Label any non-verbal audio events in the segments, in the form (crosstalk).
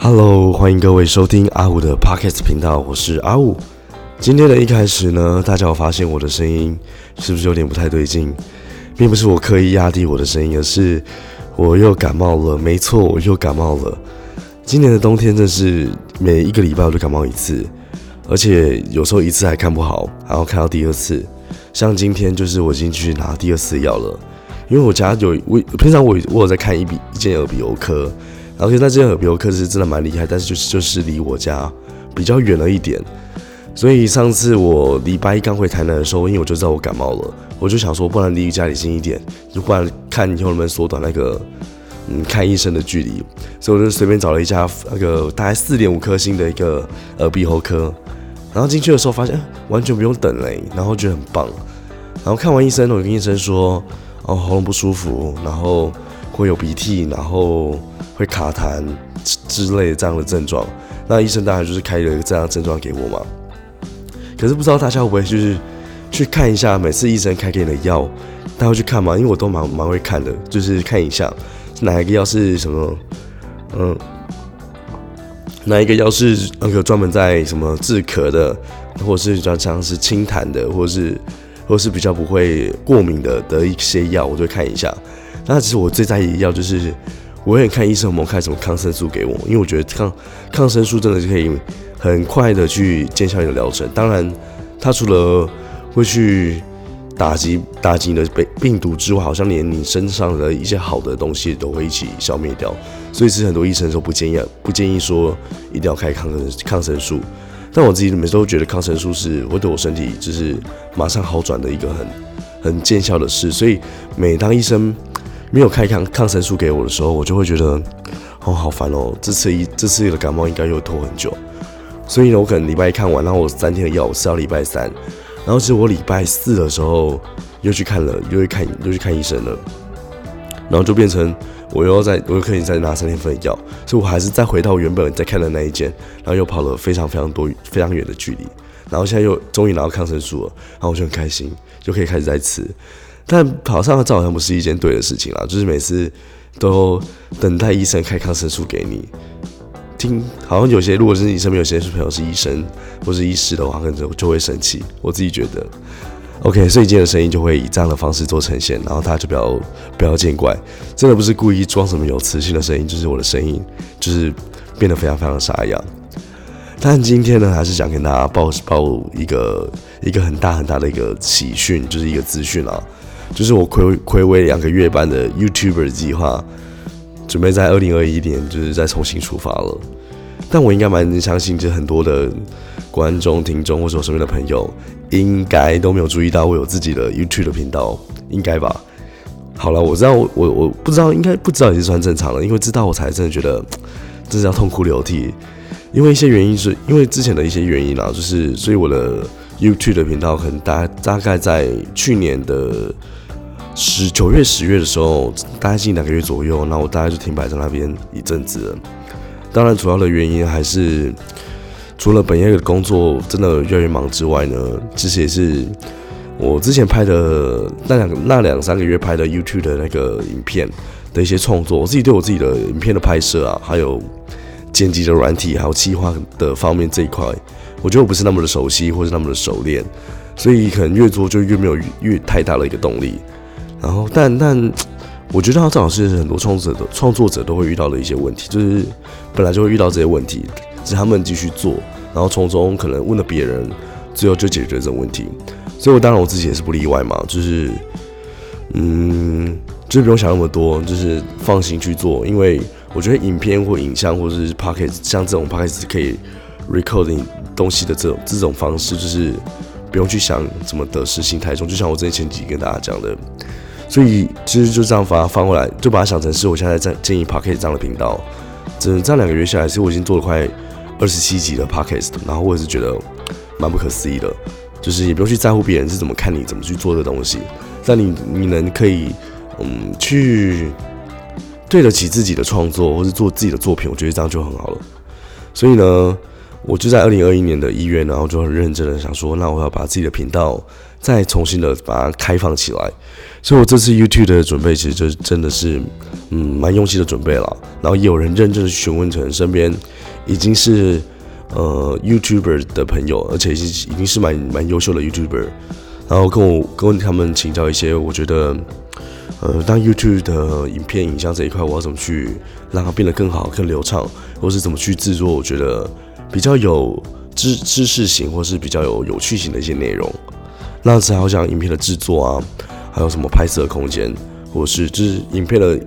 Hello，欢迎各位收听阿五的 Podcast 频道，我是阿五。今天的一开始呢，大家有发现我的声音是不是有点不太对劲？并不是我刻意压低我的声音，而是我又感冒了。没错，我又感冒了。今年的冬天真是每一个礼拜我都感冒一次，而且有时候一次还看不好，然后看到第二次。像今天就是我已经去拿第二次药了，因为我家有我平常我我有在看一笔一件耳鼻喉科。然后现在这个耳鼻喉科是真的蛮厉害，但是就是就是离我家比较远了一点，所以上次我礼拜一刚回台南的时候，因为我就知道我感冒了，我就想说，不然离家里近一点，就不然看以后能不能缩短那个嗯看医生的距离，所以我就随便找了一家那个大概四点五颗星的一个耳鼻喉科，然后进去的时候发现完全不用等嘞，然后觉得很棒，然后看完医生，我跟医生说，哦喉咙不舒服，然后会有鼻涕，然后。会卡痰之类的这样的症状，那医生当然就是开了一个这样的症状给我嘛。可是不知道大家会不会就是去看一下，每次医生开给你的药，大家会去看吗？因为我都蛮蛮会看的，就是看一下哪一个药是什么，嗯，哪一个药是那个专门在什么治咳的，或者是比较像是清痰的，或者是或是比较不会过敏的的一些药，我就会看一下。那其实我最在意的药就是。我会看医生有没有开什么抗生素给我，因为我觉得抗抗生素真的是可以很快的去见效你的疗程。当然，它除了会去打击打击你的病病毒之外，好像连你身上的一些好的东西都会一起消灭掉。所以，其实很多医生都不建议不建议说一定要开抗生抗生素。但我自己每次都觉得抗生素是会对我身体就是马上好转的一个很很见效的事。所以，每当医生没有开抗抗生素给我的时候，我就会觉得哦好烦哦，这次一这次的感冒应该又拖很久，所以呢，我可能礼拜一看完，然后我三天的药我吃到礼拜三，然后其实我礼拜四的时候又去看了，又去看又去看医生了，然后就变成我又要在我又可以再拿三天份的药，所以我还是再回到原本在看的那一间，然后又跑了非常非常多非常远的距离，然后现在又终于拿到抗生素了，然后我就很开心，就可以开始再吃。但跑上这好像不是一件对的事情啦，就是每次都等待医生开抗生素给你。听，好像有些如果是你身边有些朋友是医生或是医师的话，可能就就会生气。我自己觉得，OK，所以今天的声音就会以这样的方式做呈现，然后大家就不要不要见怪，真的不是故意装什么有磁性的声音，就是我的声音就是变得非常非常沙哑。但今天呢，还是想跟大家报报一个一个很大很大的一个喜讯，就是一个资讯啊。就是我亏亏为两个月半的 YouTuber 计划，准备在二零二一年就是再重新出发了。但我应该蛮相信，就很多的观众、听众或者我身边的朋友，应该都没有注意到我有自己的 YouTube 的频道，应该吧？好了，我知道我我不知道，应该不知道也是算正常了，因为知道我才真的觉得 (tsk) 真是要痛哭流涕。因为一些原因，是因为之前的一些原因啊，就是所以我的 YouTube 的频道可能大大概在去年的。十九月、十月的时候，大概近两个月左右，那我大概就停摆在那边一阵子了。当然，主要的原因还是除了本业的工作真的越来越忙之外呢，其实也是我之前拍的那两那两三个月拍的 YouTube 的那个影片的一些创作，我自己对我自己的影片的拍摄啊，还有剪辑的软体，还有企划的方面这一块，我觉得我不是那么的熟悉，或是那么的熟练，所以可能越做就越没有越太大的一个动力。然后，但但，我觉得他正好是很多创作者的创作者都会遇到的一些问题，就是本来就会遇到这些问题，只是他们继续做，然后从中可能问了别人，最后就解决这种问题。所以，我当然我自己也是不例外嘛，就是，嗯，就不用想那么多，就是放心去做，因为我觉得影片或影像或者是 p o c k e t 像这种 p o c k e t 可以 recording 东西的这种这种方式，就是不用去想怎么得失心太重，就像我之前前几跟大家讲的。所以其实就这样把它翻过来，就把它想成是我现在在建议 podcast 这样的频道。这这两个月下来，其实我已经做了快二十七集的 podcast，然后我也是觉得蛮不可思议的。就是也不用去在乎别人是怎么看你怎么去做的东西，但你你能可以嗯去对得起自己的创作，或是做自己的作品，我觉得这样就很好了。所以呢，我就在二零二一年的一月，然后就很认真的想说，那我要把自己的频道再重新的把它开放起来。所以我这次 YouTube 的准备，其实就真的是，嗯，蛮用心的准备了。然后也有人认真的询问成身边已经是呃 YouTuber 的朋友，而且已经已经是蛮蛮优秀的 YouTuber，然后跟我跟他们请教一些，我觉得，呃，当 YouTube 的影片影像这一块，我要怎么去让它变得更好、更流畅，或是怎么去制作？我觉得。比较有知知识型，或是比较有有趣型的一些内容，那还好像影片的制作啊，还有什么拍摄空间，或是就是影片的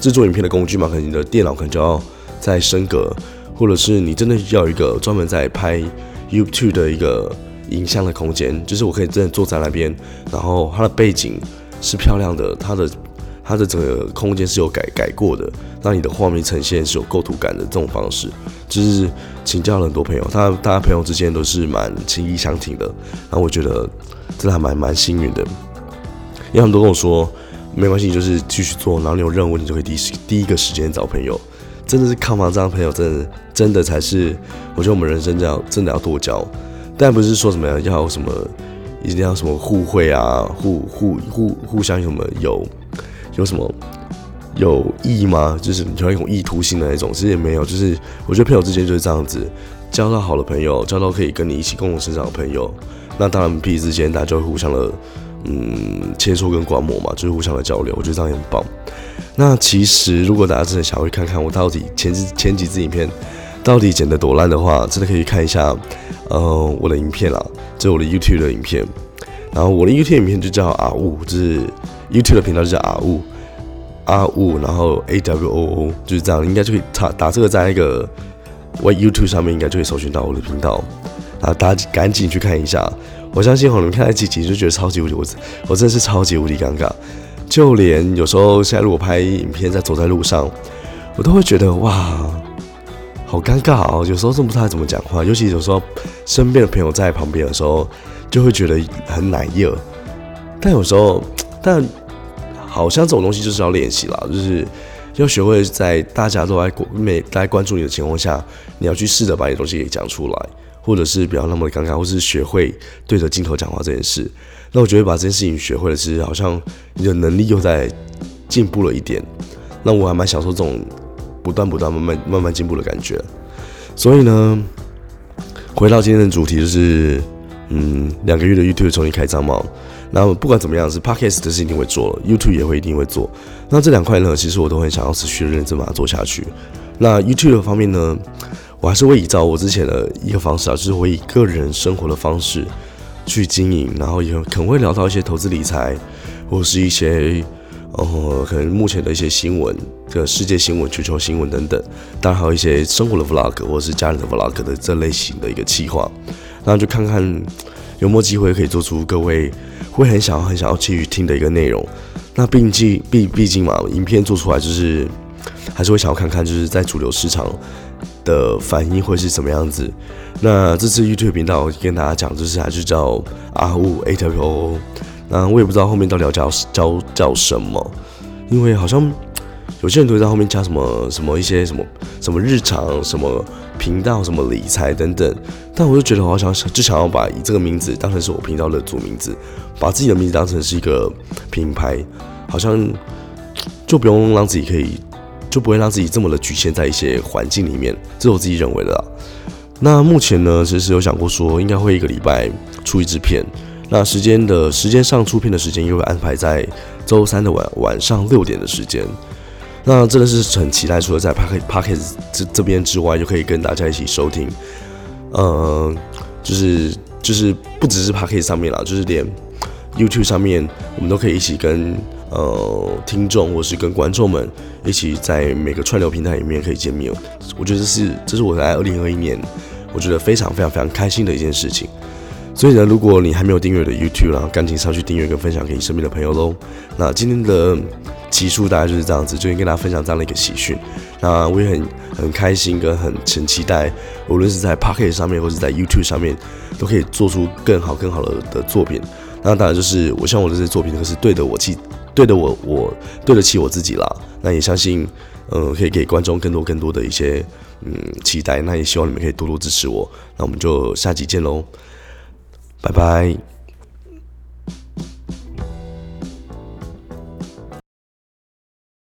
制作影片的工具嘛，可能你的电脑可能就要再升格，或者是你真的要一个专门在拍 YouTube 的一个影像的空间，就是我可以真的坐在那边，然后它的背景是漂亮的，它的。它的整个空间是有改改过的，让你的画面呈现是有构图感的这种方式，就是请教了很多朋友，他大家朋友之间都是蛮情谊相挺的，然后我觉得真的还蛮蛮幸运的，因为很多跟我说没关系，你就是继续做，然后你有任务你就可以第一第一个时间找朋友，真的是看房这样朋友，真的真的才是我觉得我们人生这样真的要多交，但不是说什么要什么一定要什么互惠啊，互互互互相什么有。有什么有意义吗？就是你有一种意图性的那种，其实也没有。就是我觉得朋友之间就是这样子，交到好的朋友，交到可以跟你一起共同成长的朋友，那当然彼此之间大家就会互相的嗯切磋跟观摩嘛，就是互相的交流。我觉得这样也很棒。那其实如果大家真的想要看看我到底前几前几支影片到底剪得多烂的话，真的可以看一下呃我的影片啦，这是我的 YouTube 的影片。然后我的 YouTube 影片就叫阿雾，就是 YouTube 的频道就叫阿雾，阿雾，然后 A W O O 就是这样，应该就可以打打这个在那个 YouTube 上面应该就可以搜寻到我的频道，啊，大家赶紧去看一下。我相信你们看了几集就觉得超级无敌，我我真的是超级无敌尴尬，就连有时候现在如果拍影片在走在路上，我都会觉得哇，好尴尬哦，有时候真不知道怎么讲话，尤其有时候身边的朋友在旁边的时候。就会觉得很奶热，但有时候，但好像这种东西就是要练习啦，就是要学会在大家都在关每在关注你的情况下，你要去试着把你东西给讲出来，或者是不要那么尴尬，或是学会对着镜头讲话这件事。那我觉得把这件事情学会了，其实好像你的能力又在进步了一点。那我还蛮享受这种不断不断慢慢慢慢进步的感觉。所以呢，回到今天的主题就是。嗯，两个月的 YouTube 重新开张嘛，那不管怎么样，是 Podcast 的事一定会做，YouTube 也会一定会做。那这两块呢，其实我都很想要持续的认真把它做下去。那 YouTube 方面呢，我还是会依照我之前的一个方式啊，就是我以个人生活的方式去经营，然后也可能会聊到一些投资理财，或是一些哦可能目前的一些新闻，这个世界新闻、全球新闻等等，当然还有一些生活的 Vlog 或是家人的 Vlog 的这类型的一个企划。然后就看看有没有机会可以做出各位会很想要、很想要继续听的一个内容。那毕竟毕毕竟嘛，影片做出来就是还是会想要看看，就是在主流市场的反应会是什么样子。那这次 YouTube 频道跟大家讲，就是还是叫阿雾 A W O。那我也不知道后面到底要叫叫叫什么，因为好像。有些人都会在后面加什么什么一些什么什么日常什么频道什么理财等等，但我就觉得我好想就想要把以这个名字当成是我频道的主名字，把自己的名字当成是一个品牌，好像就不用让自己可以就不会让自己这么的局限在一些环境里面，这是我自己认为的啦。那目前呢，其实有想过说应该会一个礼拜出一支片，那时间的时间上出片的时间又会安排在周三的晚晚上六点的时间。那真的是很期待，除了在 Park Park 这这边之外，就可以跟大家一起收听，呃，就是就是不只是 Park 上面啦，就是连 YouTube 上面，我们都可以一起跟呃听众或是跟观众们一起在每个串流平台里面可以见面。我觉得这是这是我在二零二一年，我觉得非常非常非常开心的一件事情。所以呢，如果你还没有订阅的 YouTube，然后赶紧上去订阅跟分享给你身边的朋友喽。那今天的集数大概就是这样子，就跟大家分享这样的一个喜讯。那我也很很开心跟很很期待，无论是在 Pocket 上面或者在 YouTube 上面，都可以做出更好更好的的作品。那当然就是我希望我的这些作品都是对得我起，对得我我对得起我自己啦。那也相信，嗯，可以给观众更多更多的一些嗯期待。那也希望你们可以多多支持我。那我们就下集见喽，拜拜。